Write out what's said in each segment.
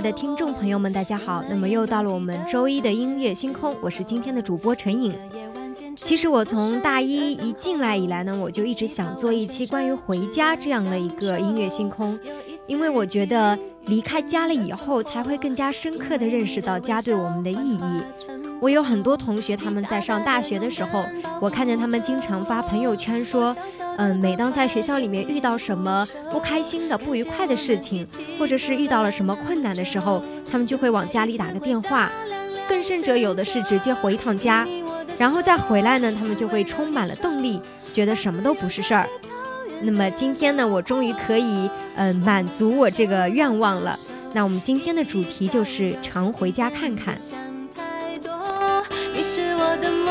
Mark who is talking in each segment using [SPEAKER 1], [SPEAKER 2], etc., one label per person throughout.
[SPEAKER 1] 的听众朋友们，大家好。那么又到了我们周一的音乐星空，我是今天的主播陈颖。其实我从大一一进来以来呢，我就一直想做一期关于回家这样的一个音乐星空，因为我觉得离开家了以后，才会更加深刻的认识到家对我们的意义。我有很多同学，他们在上大学的时候，我看见他们经常发朋友圈说，嗯，每当在学校里面遇到什么不开心的、不愉快的事情，或者是遇到了什么困难的时候，他们就会往家里打个电话，更甚者有的是直接回一趟家，然后再回来呢，他们就会充满了动力，觉得什么都不是事儿。那么今天呢，我终于可以嗯满足我这个愿望了。那我们今天的主题就是常回家看看。为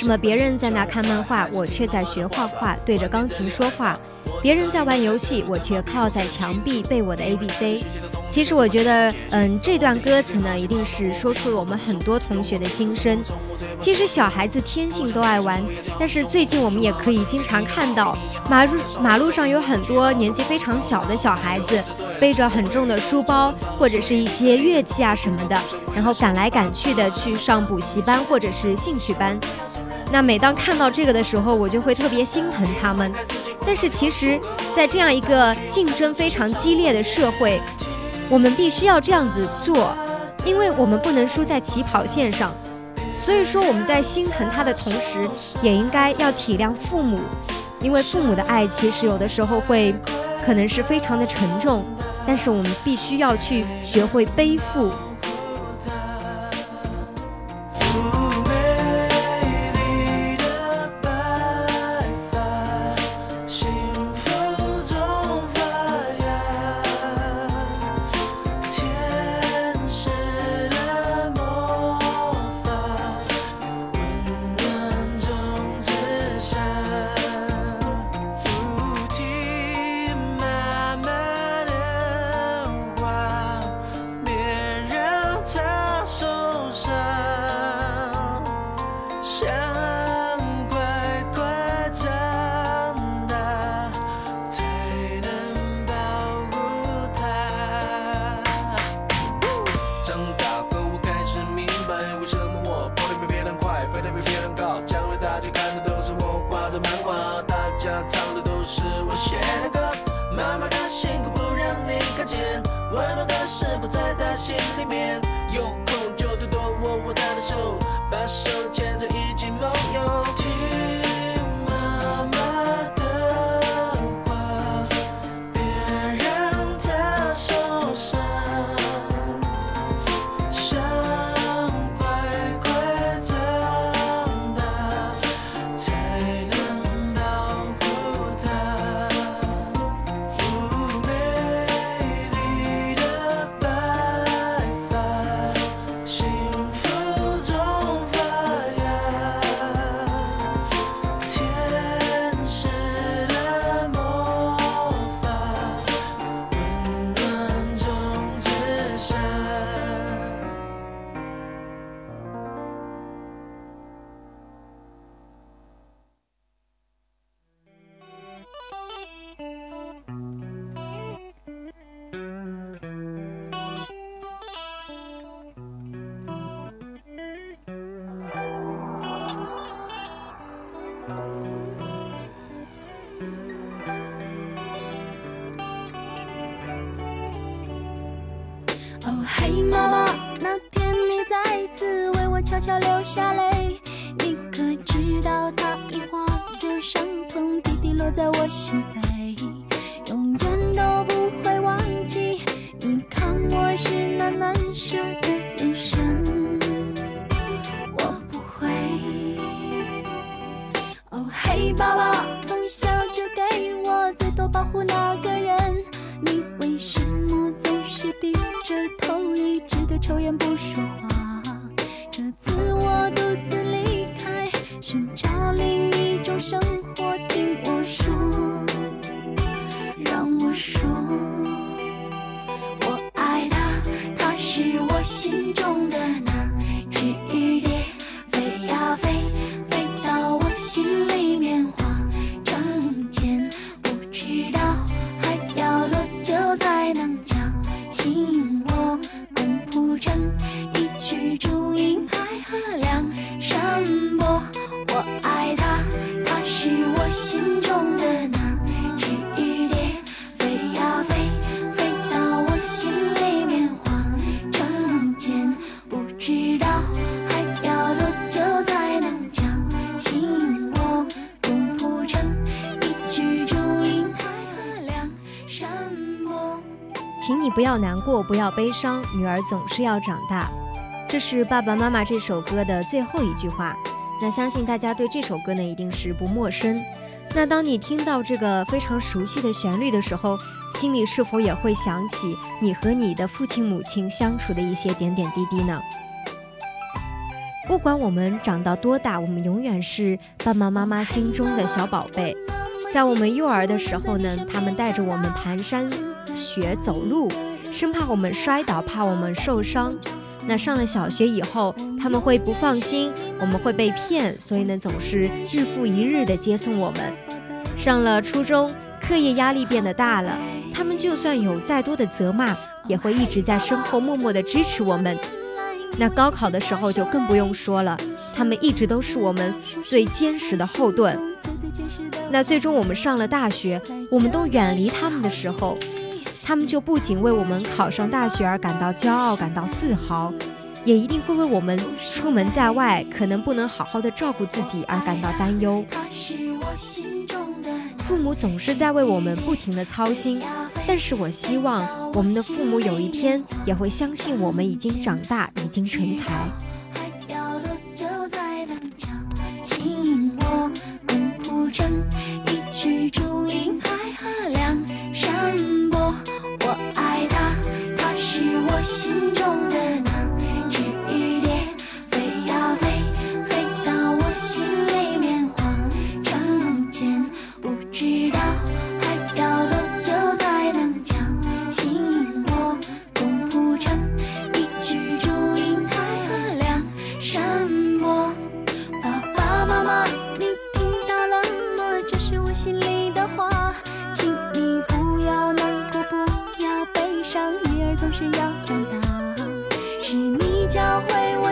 [SPEAKER 1] 什么别人在那看漫画，我却在学画画，对着钢琴说话；别人在玩游戏，我却靠在墙壁背我的 A B C。其实我觉得，嗯，这段歌词呢，一定是说出了我们很多同学的心声。其实小孩子天性都爱玩，但是最近我们也可以经常看到马路马路上有很多年纪非常小的小孩子，背着很重的书包或者是一些乐器啊什么的，然后赶来赶去的去上补习班或者是兴趣班。那每当看到这个的时候，我就会特别心疼他们。但是其实，在这样一个竞争非常激烈的社会，我们必须要这样子做，因为我们不能输在起跑线上。所以说，我们在心疼他的同时，也应该要体谅父母，因为父母的爱其实有的时候会可能是非常的沉重，但是我们必须要去学会背负。
[SPEAKER 2] 在
[SPEAKER 3] 我心扉，永远都不会忘记。你看我是那难舍的眼神，我不会。哦，嘿，爸爸，从小就给我最多保护那个人，你为什么总是低着头，一直的抽烟不说话？这次我不要
[SPEAKER 4] 难过，不要悲伤，女儿总是要长大。这是爸爸妈妈这首歌的最后一句话，那相信大家对这首歌呢一定是不陌生。那当你听到这个非常熟悉的旋律的时候，心里是否也会想起你和你的父亲母亲相处的一些点点滴滴呢？不管我们长到多大，我们永远是爸爸妈妈心中的小宝贝。在我们幼儿的时候呢，他们带着我们蹒跚学走路，生怕我们摔倒，怕我们受伤。那上了小学以后，他们会不放心我们会被骗，所以呢，总是日复一日的接送我们。上了初中，课业压力变得大了，他们就算有再多的责骂，也会一直在身后默默的支持我们。那高考的时候就更不用说了，他们一直都是我们最坚实的后盾。那最终我们上了大学，我们都远离他们的时候。他们就不仅为我们考上大学而感到骄傲、感到自豪，也一定会为我们出门在外可能不能好好的照顾自己而感到担忧。父母总是在为我们不停的操心，但是我希望我们的父母有一天也会相信我们已经长大，已经成才。
[SPEAKER 3] 我爱他他是我心中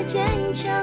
[SPEAKER 3] 坚强，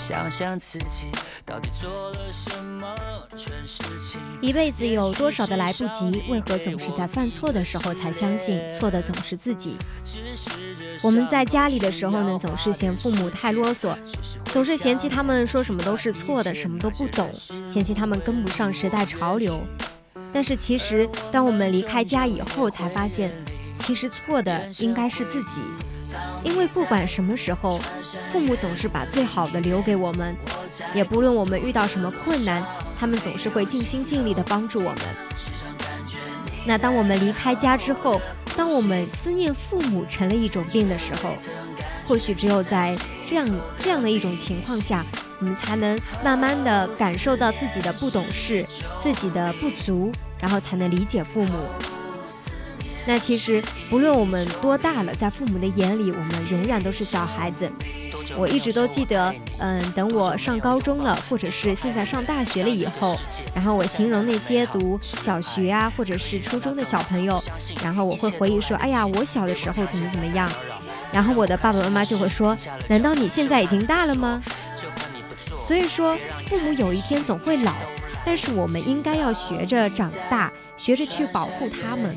[SPEAKER 5] 想想自己到底做了什么蠢事情。
[SPEAKER 4] 一辈子有多少的来不及？为何总是在犯错的时候才相信错的总是自己？我们在家里的时候呢，总是嫌父母太啰嗦，总是嫌弃他们说什么都是错的，什么都不懂，嫌弃他们跟不上时代潮流。但是其实，当我们离开家以后，才发现，其实错的应该是自己。因为不管什么时候，父母总是把最好的留给我们，也不论我们遇到什么困难，他们总是会尽心尽力的帮助我们。那当我们离开家之后，当我们思念父母成了一种病的时候，或许只有在这样这样的一种情况下，我们才能慢慢的感受到自己的不懂事，自己的不足，然后才能理解父母。那其实不论我们多大了，在父母的眼里，我们永远都是小孩子。我一直都记得，嗯，等我上高中了，或者是现在上大学了以后，然后我形容那些读小学啊，或者是初中的小朋友，然后我会回忆说，哎呀，我小的时候怎么怎么样。然后我的爸爸妈妈就会说，难道你现在已经大了吗？所以说，父母有一天总会老，但是我们应该要学着长大，学着去保护他们。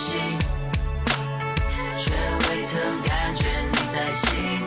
[SPEAKER 5] 心。却未曾感觉你在心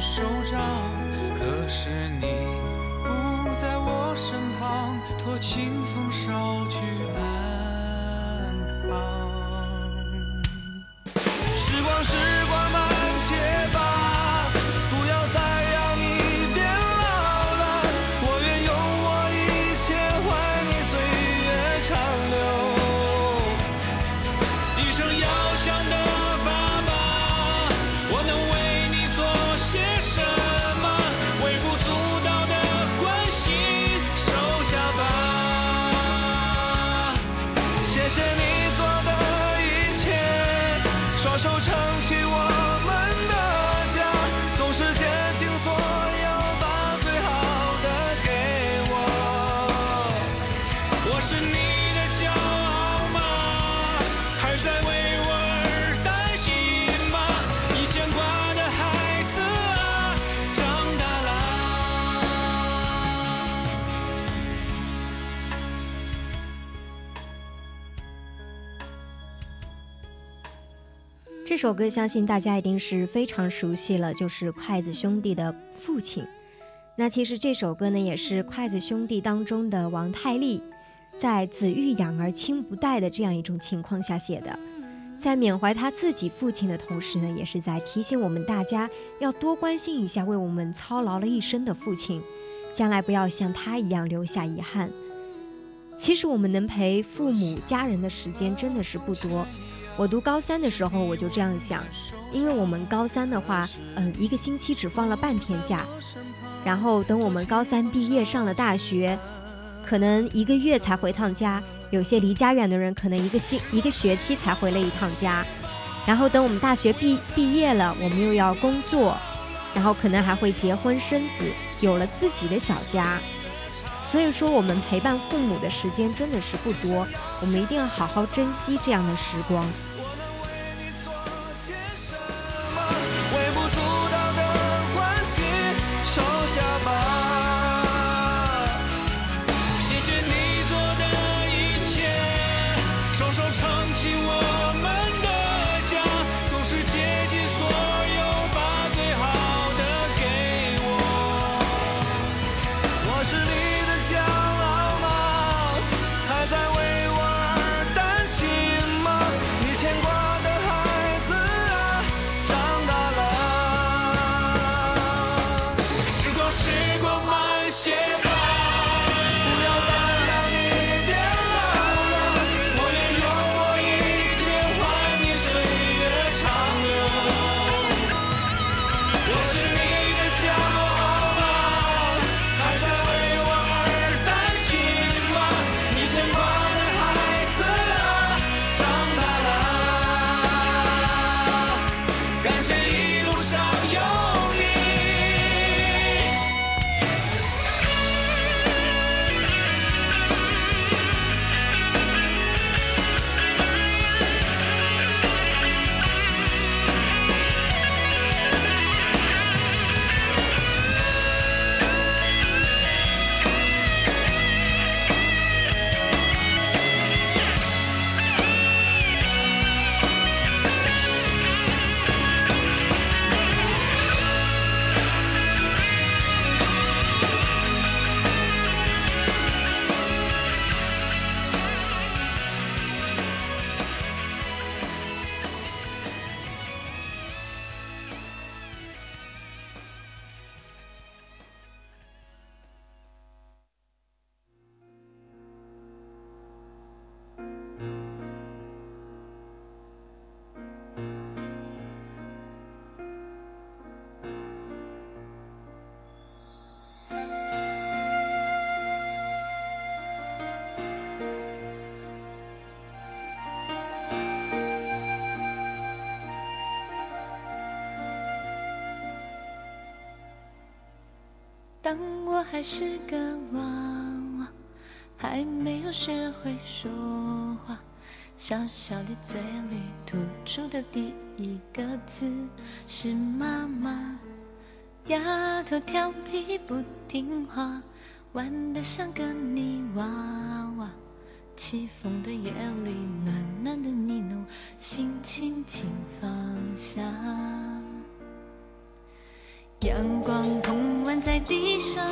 [SPEAKER 6] 手掌，可是你不在我身旁，托清风捎去安
[SPEAKER 4] 这首歌相信大家一定是非常熟悉了，就是筷子兄弟的父亲。那其实这首歌呢，也是筷子兄弟当中的王太利，在子欲养而亲不待的这样一种情况下写的。在缅怀他自己父亲的同时呢，也是在提醒我们大家要多关心一下为我们操劳了一生的父亲，将来不要像他一样留下遗憾。其实我们能陪父母家人的时间真的是不多。我读高三的时候，我就这样想，因为我们高三的话，嗯，一个星期只放了半天假，然后等我们高三毕业上了大学，可能一个月才回趟家，有些离家远的人可能一个星一个学期才回了一趟家，然后等我们大学毕毕业了，我们又要工作，然后可能还会结婚生子，有了自己的小家。所以说，我们陪伴父母的时间真的是不多，我们一定要好好珍惜这样的时光。
[SPEAKER 7] 当我还是个娃娃，还没有学会说话，小小的嘴里吐出的第一个字是妈妈。丫头调皮不听话，玩得像个泥娃娃。起风的夜里，暖暖的呢喃，心轻轻放下。阳光在地上，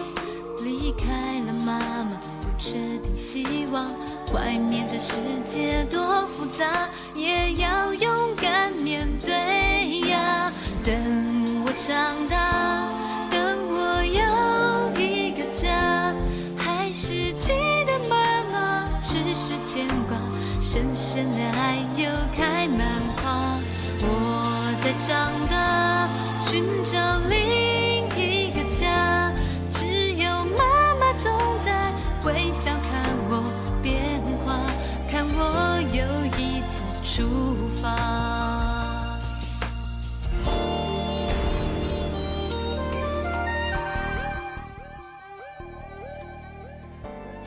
[SPEAKER 7] 离开了妈妈，不确定希望。外面的世界多复杂，也要勇敢面对呀。等我长大，等我有一个家，还是记得妈妈只是牵挂，深深的爱又开满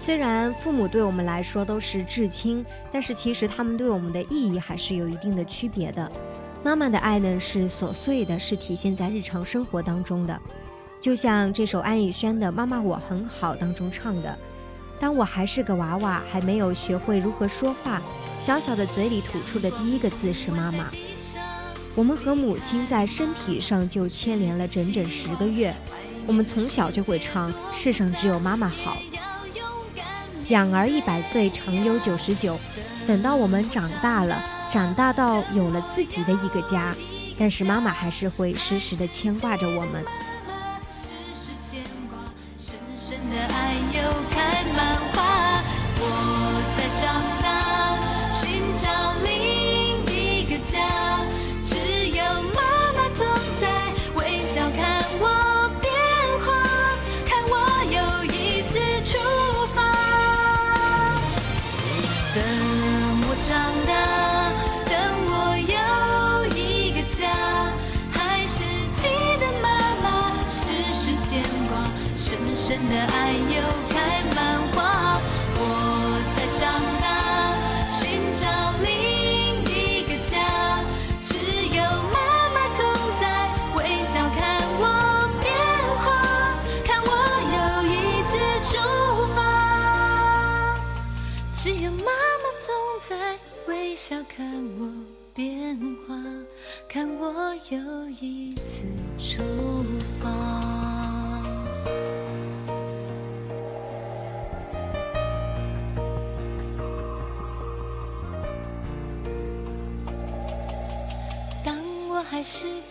[SPEAKER 4] 虽然父母对我们来说都是至亲，但是其实他们对我们的意义还是有一定的区别的。妈妈的爱呢是琐碎的，是体现在日常生活当中的。就像这首安以轩的《妈妈我很好》当中唱的：“当我还是个娃娃，还没有学会如何说话，小小的嘴里吐出的第一个字是妈妈。”我们和母亲在身体上就牵连了整整十个月，我们从小就会唱“世上只有妈妈好”。养儿一百岁，常忧九十九。等到我们长大了，长大到有了自己的一个家，但是妈妈还是会时时的牵挂着我们。
[SPEAKER 7] 的爱又开满花。我在长深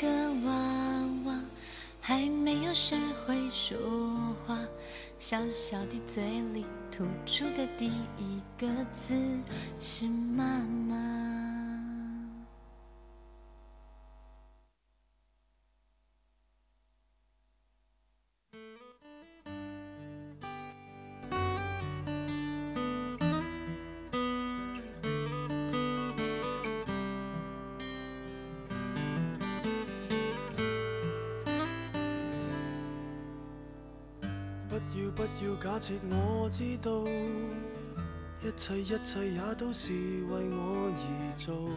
[SPEAKER 7] 个娃娃，还没有学会说话，小小的嘴里吐出的第一个字是妈妈。
[SPEAKER 8] 要假設我知道，一切一切也都是为我而做，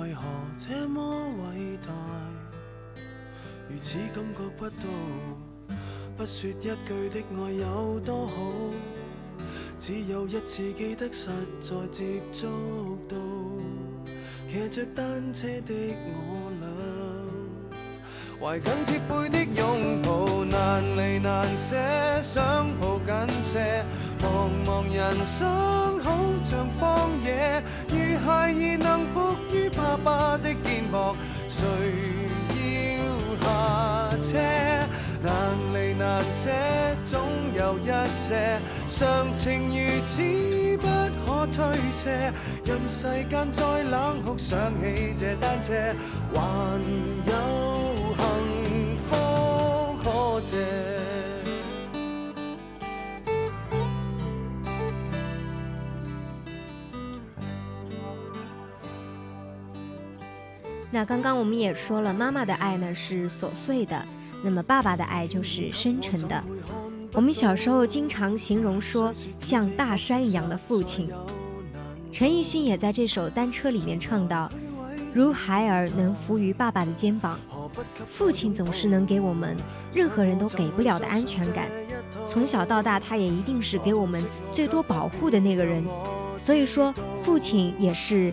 [SPEAKER 8] 为何这么伟大？如此感觉不到，不说一句的爱有多好，只有一次记得实在接触到，骑着单车的我倆。懷緊貼背的擁抱，難離難捨，想抱緊些。茫茫人生好像荒野，如孩兒能伏於爸爸的肩膊，誰要下車？難離難捨，總有一些常情如此不可推卸。任世間再冷酷，想起這單車，還有
[SPEAKER 4] 那刚刚我们也说了，妈妈的爱呢是琐碎的。那么爸爸的爱就是深沉的。我们小时候经常形容说像大山一样的父亲。陈奕迅也在这首《单车》里面唱到：“如孩儿能伏于爸爸的肩膀，父亲总是能给我们任何人都给不了的安全感。从小到大，他也一定是给我们最多保护的那个人。所以说，父亲也是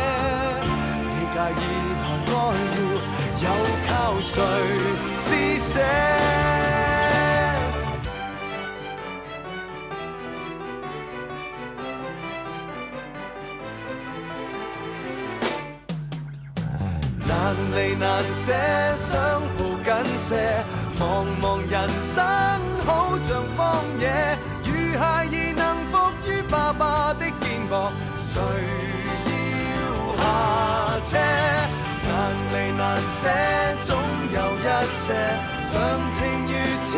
[SPEAKER 8] 谁施舍？难离难舍，想抱紧些。茫茫人生好像荒野，如孩儿能伏于爸爸的肩膊，谁要下车？难离难舍，总一些常情如此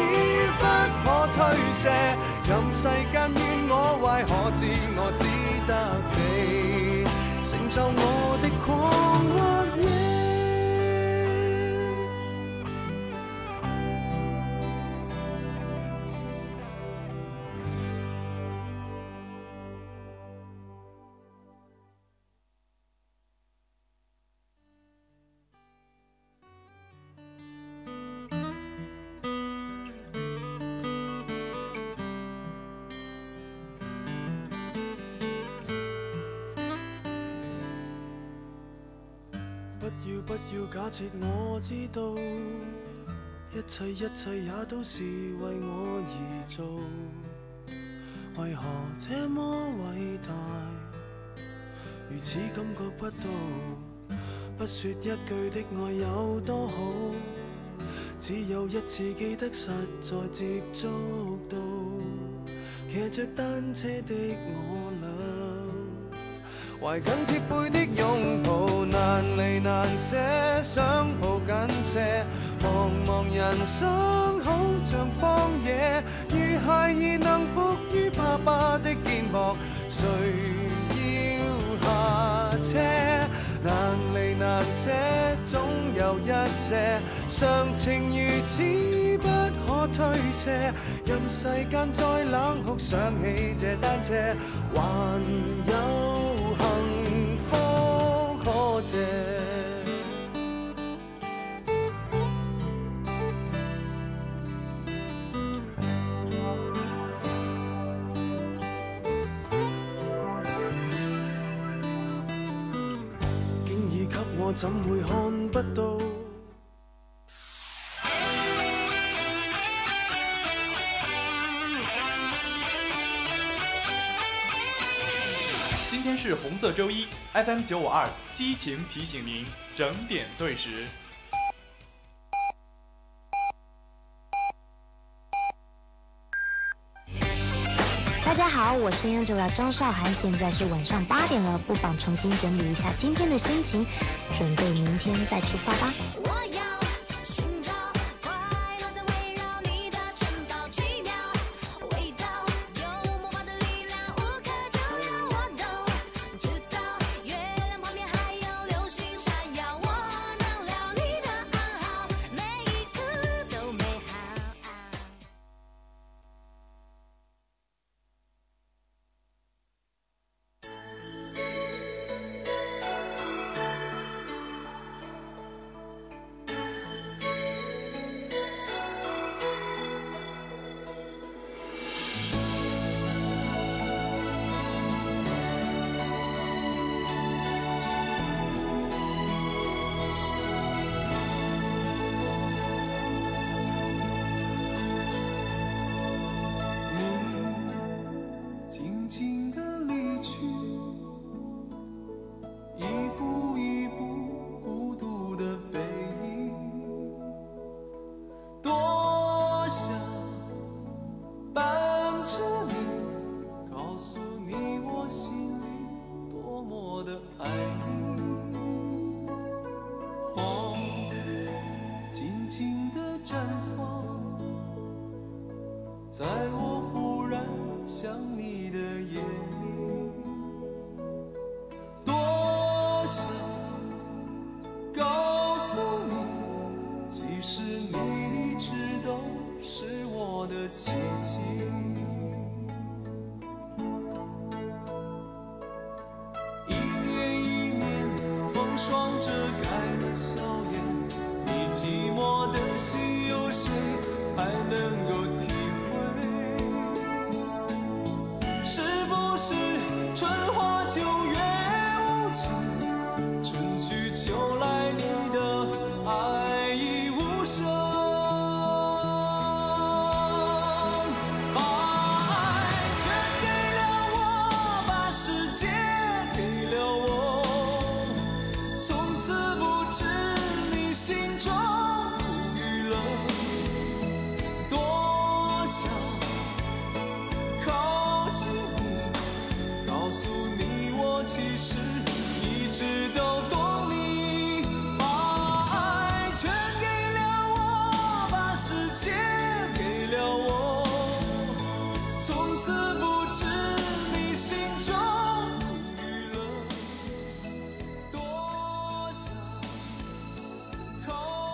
[SPEAKER 8] 不可推卸。任世间怨我坏，可知我只得你承受我的狂要假设我知道，一切一切也都是为我而做。为何这么伟大，如此感觉不到？不说一句的爱有多好，只有一次记得实在接触到，骑着单车的我。怀紧贴背的拥抱，难离难舍，想抱紧些。茫茫人生好像荒野，如孩儿能伏于爸爸的肩膊，谁要下车？难离难舍，总有一些常情如此不可推卸。任世间再冷酷，想起这单车，还有怎会看不到？
[SPEAKER 9] 今天是红色周一，FM 九五二激情提醒您整点对时。
[SPEAKER 3] 大家好，我是 Angela 张韶涵，现在是晚上八点了，不妨重新整理一下今天的心情，准备明天再出发吧。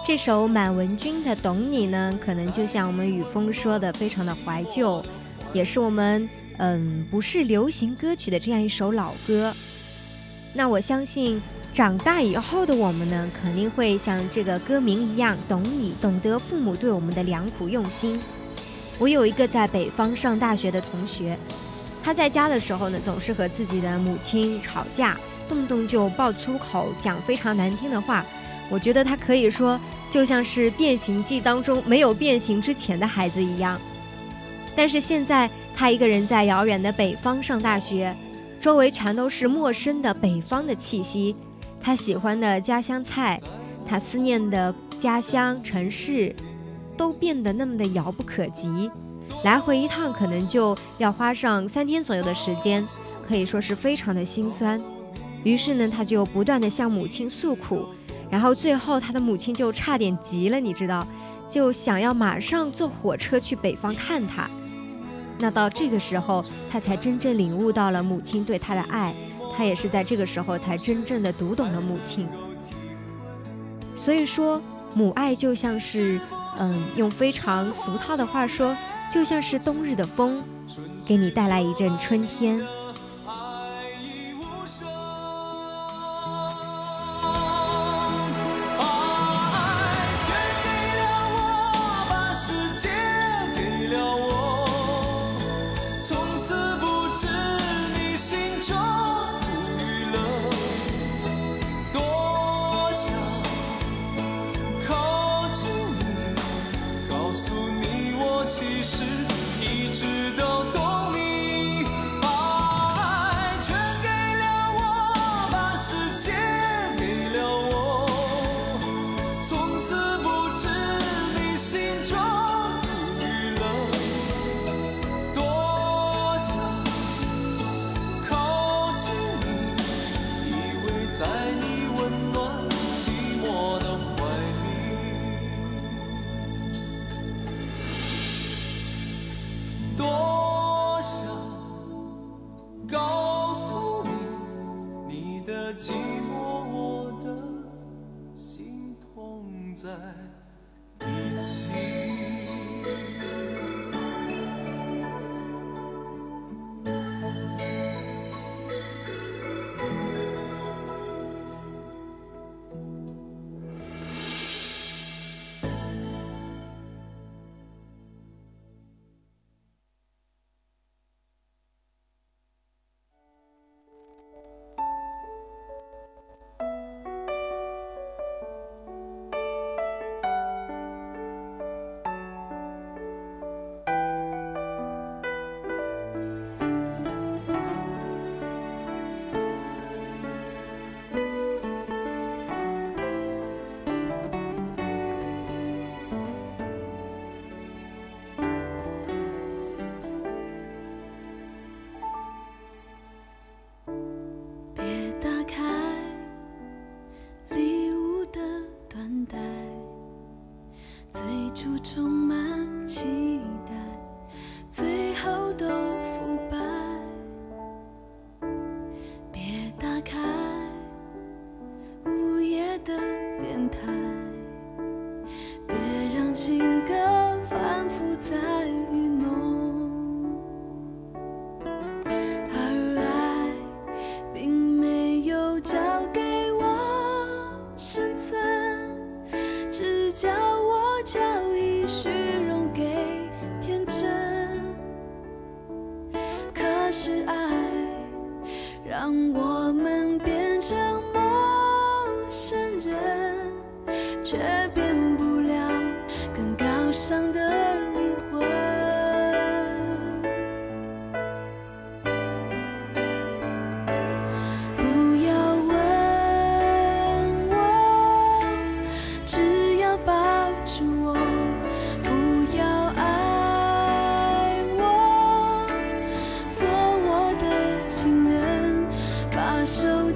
[SPEAKER 4] 这首满文军的《懂你》呢，可能就像我们雨峰说的，非常的怀旧，也是我们嗯不是流行歌曲的这样一首老歌。那我相信长大以后的我们呢，肯定会像这个歌名一样，懂你，懂得父母对我们的良苦用心。我有一个在北方上大学的同学，他在家的时候呢，总是和自己的母亲吵架，动不动就爆粗口，讲非常难听的话。我觉得他可以说就像是《变形记》当中没有变形之前的孩子一样。但是现在他一个人在遥远的北方上大学，周围全都是陌生的北方的气息。他喜欢的家乡菜，他思念的家乡城市，都变得那么的遥不可及。来回一趟可能就要花上三天左右的时间，可以说是非常的心酸。于是呢，他就不断的向母亲诉苦。然后最后，他的母亲就差点急了，你知道，就想要马上坐火车去北方看他。那到这个时候，他才真正领悟到了母亲对他的爱，他也是在这个时候才真正的读懂了母亲。所以说，母爱就像是，嗯，用非常俗套的话说，就像是冬日的风，给你带来一阵春天。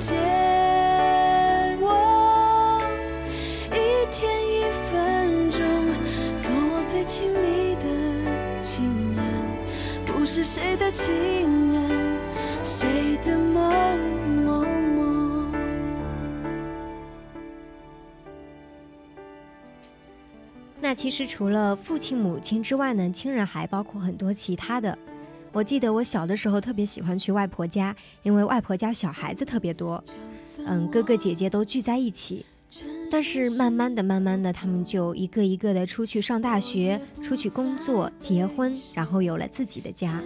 [SPEAKER 7] 手借我，一天一分钟，做我最亲密的情人，不是谁的情人，谁的某某某。
[SPEAKER 4] 那其实除了父亲、母亲之外呢，亲人还包括很多其他的。我记得我小的时候特别喜欢去外婆家，因为外婆家小孩子特别多，嗯，哥哥姐姐都聚在一起。但是慢慢的、慢慢的，他们就一个一个的出去上大学、出去工作、结婚，然后有了自己的家。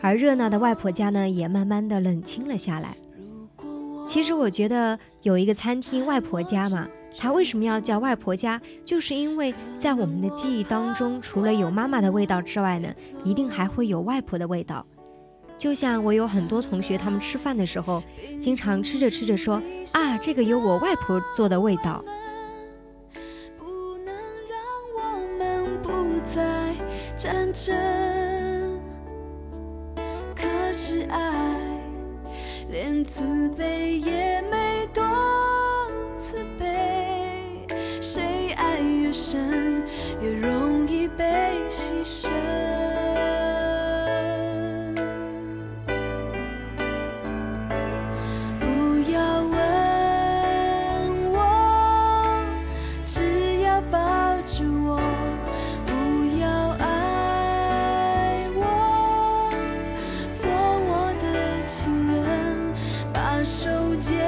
[SPEAKER 4] 而热闹的外婆家呢，也慢慢的冷清了下来。其实我觉得有一个餐厅外婆家嘛，它为什么要叫外婆家？就是因为在我们的记忆当中，除了有妈妈的味道之外呢，一定还会有外婆的味道。就像我有很多同学，他们吃饭的时候，经常吃着吃着说啊，这个有我外婆做的味道。
[SPEAKER 7] 不能让我们不再战争。可是爱连自卑也没手间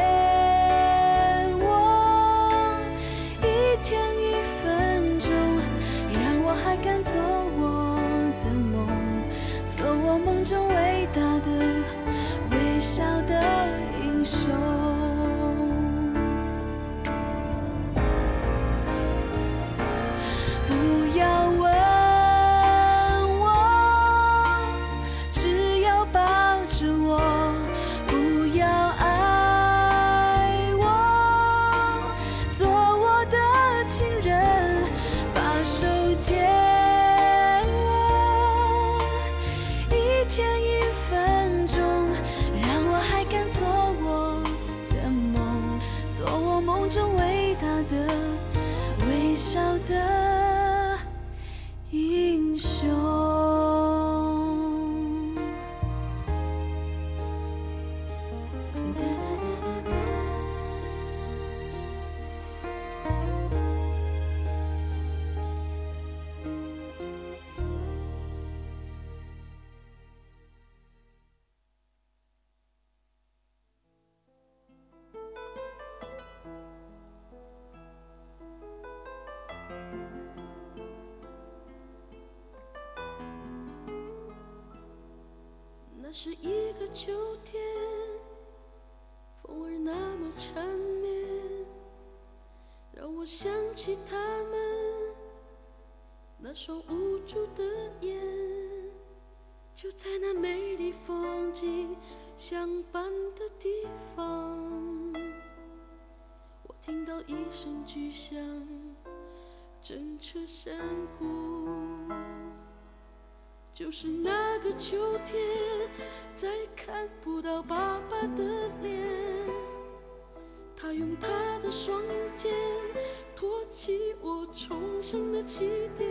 [SPEAKER 7] 双无助的眼，就在那美丽风景相伴的地方，我听到一声巨响，震彻山谷。就是那个秋天，再看不到爸爸的脸。他用他的双肩托起我重生的起点，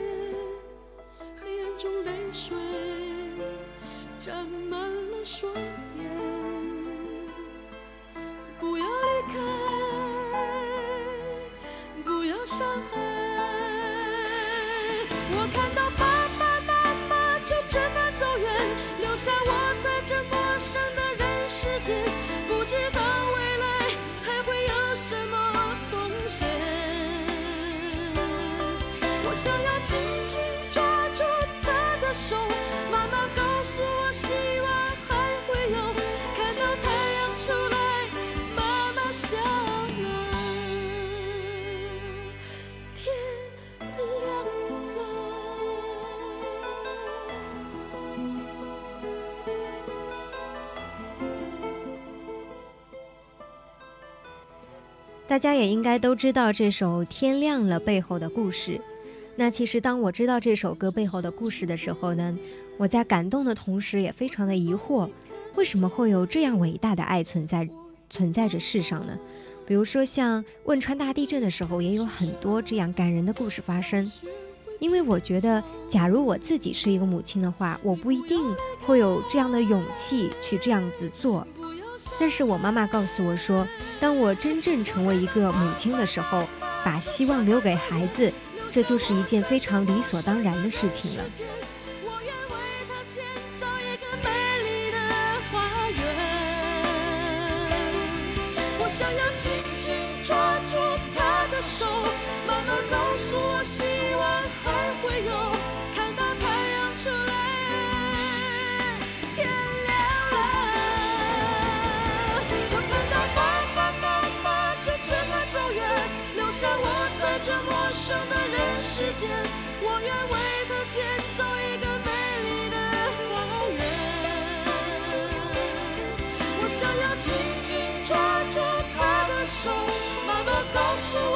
[SPEAKER 7] 中泪水沾满了双眼。不要离开，不要伤害。
[SPEAKER 4] 大家也应该都知道这首《天亮了》背后的故事。那其实当我知道这首歌背后的故事的时候呢，我在感动的同时也非常的疑惑，为什么会有这样伟大的爱存在存在着世上呢？比如说像汶川大地震的时候，也有很多这样感人的故事发生。因为我觉得，假如我自己是一个母亲的话，我不一定会有这样的勇气去这样子做。但是我妈妈告诉我说，当我真正成为一个母亲的时候，把希望留给孩子，这就是一件非常理所当然的事情了。
[SPEAKER 7] 间。我愿为他建造一个美丽的花园。我想要紧紧抓住他的手，妈妈告诉我，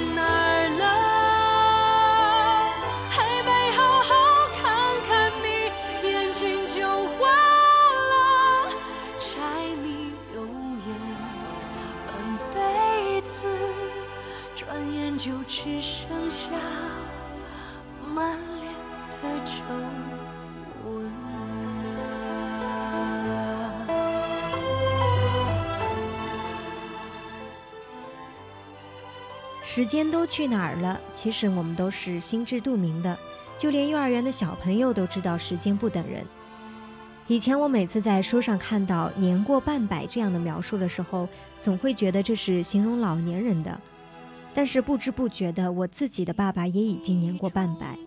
[SPEAKER 4] 时间都去哪儿了？其实我们都是心知肚明的，就连幼儿园的小朋友都知道时间不等人。以前我每次在书上看到“年过半百”这样的描述的时候，总会觉得这是形容老年人的。但是不知不觉的，我自己的爸爸也已经年过半百。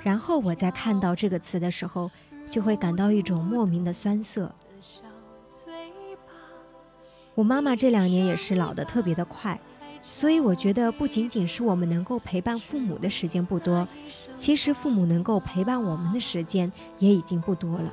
[SPEAKER 4] 然后我在看到这个词的时候，就会感到一种莫名的酸涩。我妈妈这两年也是老得特别的快，所以我觉得不仅仅是我们能够陪伴父母的时间不多，其实父母能够陪伴我们的时间也已经不多了。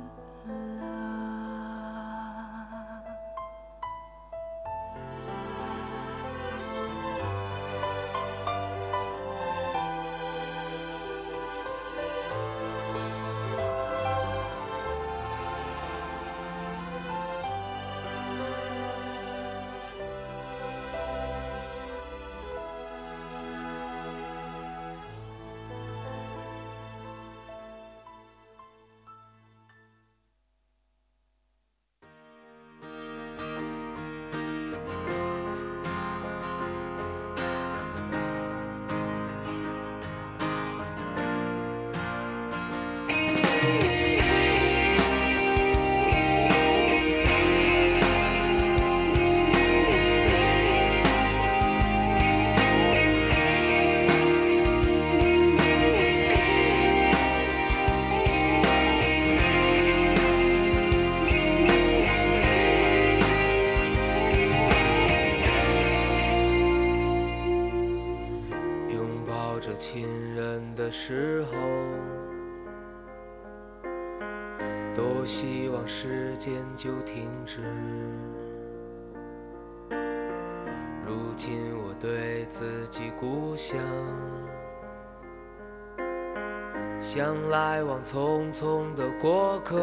[SPEAKER 10] 匆匆的过客。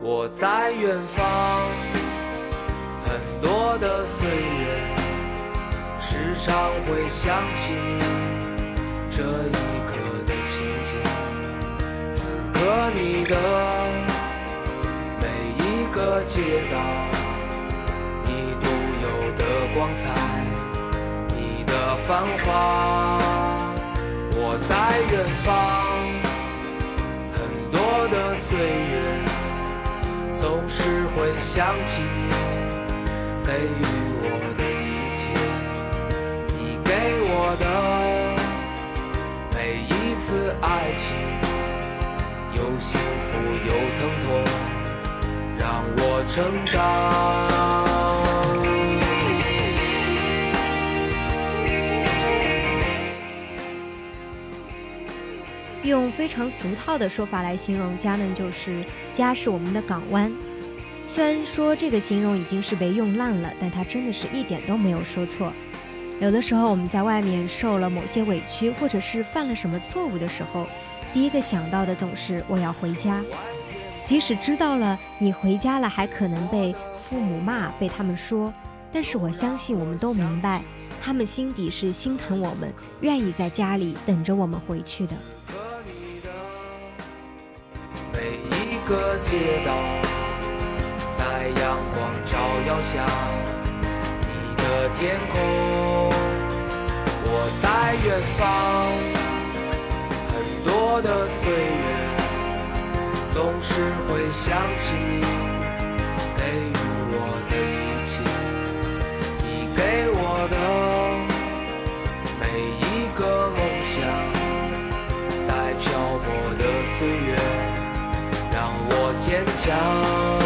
[SPEAKER 10] 我在远方，很多的岁月，时常会想起你这一刻的情景。此刻你的每一个街道，你独有的光彩，你的繁华。我在远方，岁月。总是会想起你给予我的一切，你给我的每一次爱情，有幸福有疼痛，让我成长。
[SPEAKER 4] 用非常俗套的说法来形容家呢，就是家是我们的港湾。虽然说这个形容已经是被用烂了，但它真的是一点都没有说错。有的时候我们在外面受了某些委屈，或者是犯了什么错误的时候，第一个想到的总是我要回家。即使知道了你回家了，还可能被父母骂，被他们说，但是我相信我们都明白，他们心底是心疼我们，愿意在家里等着我们回去的。
[SPEAKER 10] 个街道，在阳光照耀下，你的天空。我在远方，很多的岁月，总是会想起你给予我的一切，你给我的坚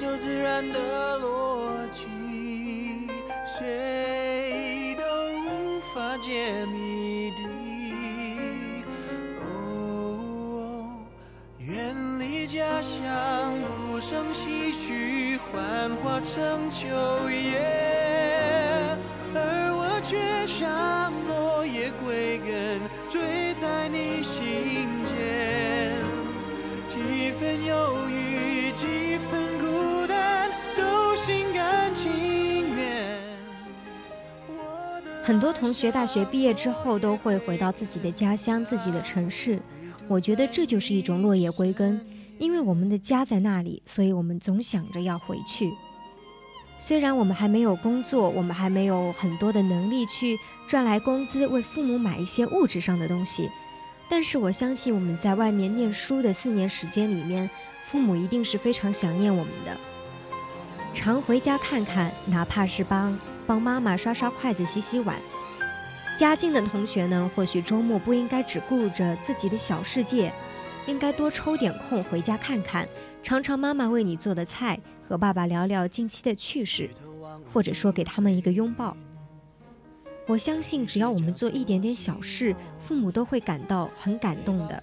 [SPEAKER 6] 就自然的逻辑，谁都无法解谜底。哦，远离家乡，不胜唏嘘，幻化成秋叶，而我却像
[SPEAKER 4] 很多同学大学毕业之后都会回到自己的家乡、自己的城市。我觉得这就是一种落叶归根，因为我们的家在那里，所以我们总想着要回去。虽然我们还没有工作，我们还没有很多的能力去赚来工资，为父母买一些物质上的东西，但是我相信我们在外面念书的四年时间里面，父母一定是非常想念我们的。常回家看看，哪怕是帮帮妈妈刷刷筷子、洗洗碗。家境的同学呢，或许周末不应该只顾着自己的小世界，应该多抽点空回家看看，尝尝妈妈为你做的菜，和爸爸聊聊近期的趣事，或者说给他们一个拥抱。我相信，只要我们做一点点小事，父母都会感到很感动的。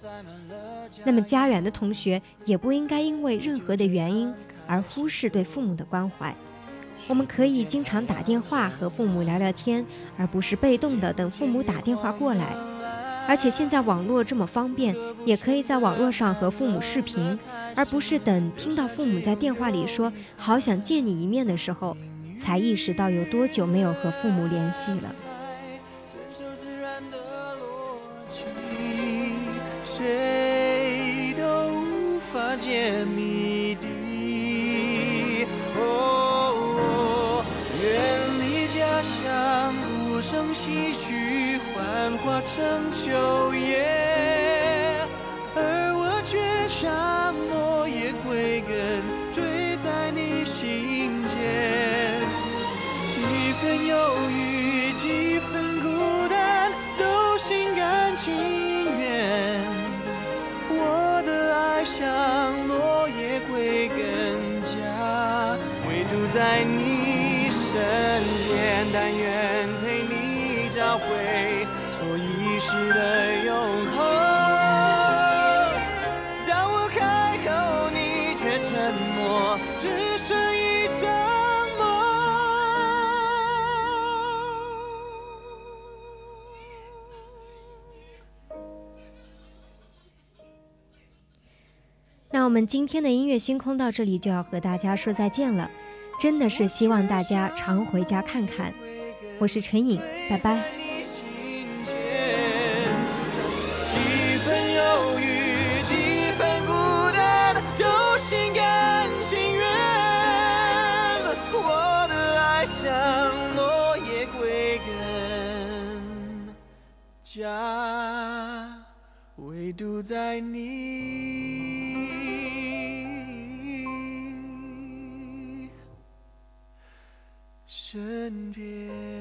[SPEAKER 4] 那么，家远的同学也不应该因为任何的原因。而忽视对父母的关怀，我们可以经常打电话和父母聊聊天，而不是被动的等父母打电话过来。而且现在网络这么方便，也可以在网络上和父母视频，而不是等听到父母在电话里说“好想见你一面”的时候，才意识到有多久没有和父母联系了。
[SPEAKER 6] 谁都无法解谜唏嘘幻化成秋叶，的永恒。
[SPEAKER 4] 那我们今天的音乐星空到这里就要和大家说再见了。真的是希望大家常回家看看。我是陈颖，拜拜。
[SPEAKER 6] 独在你。身边。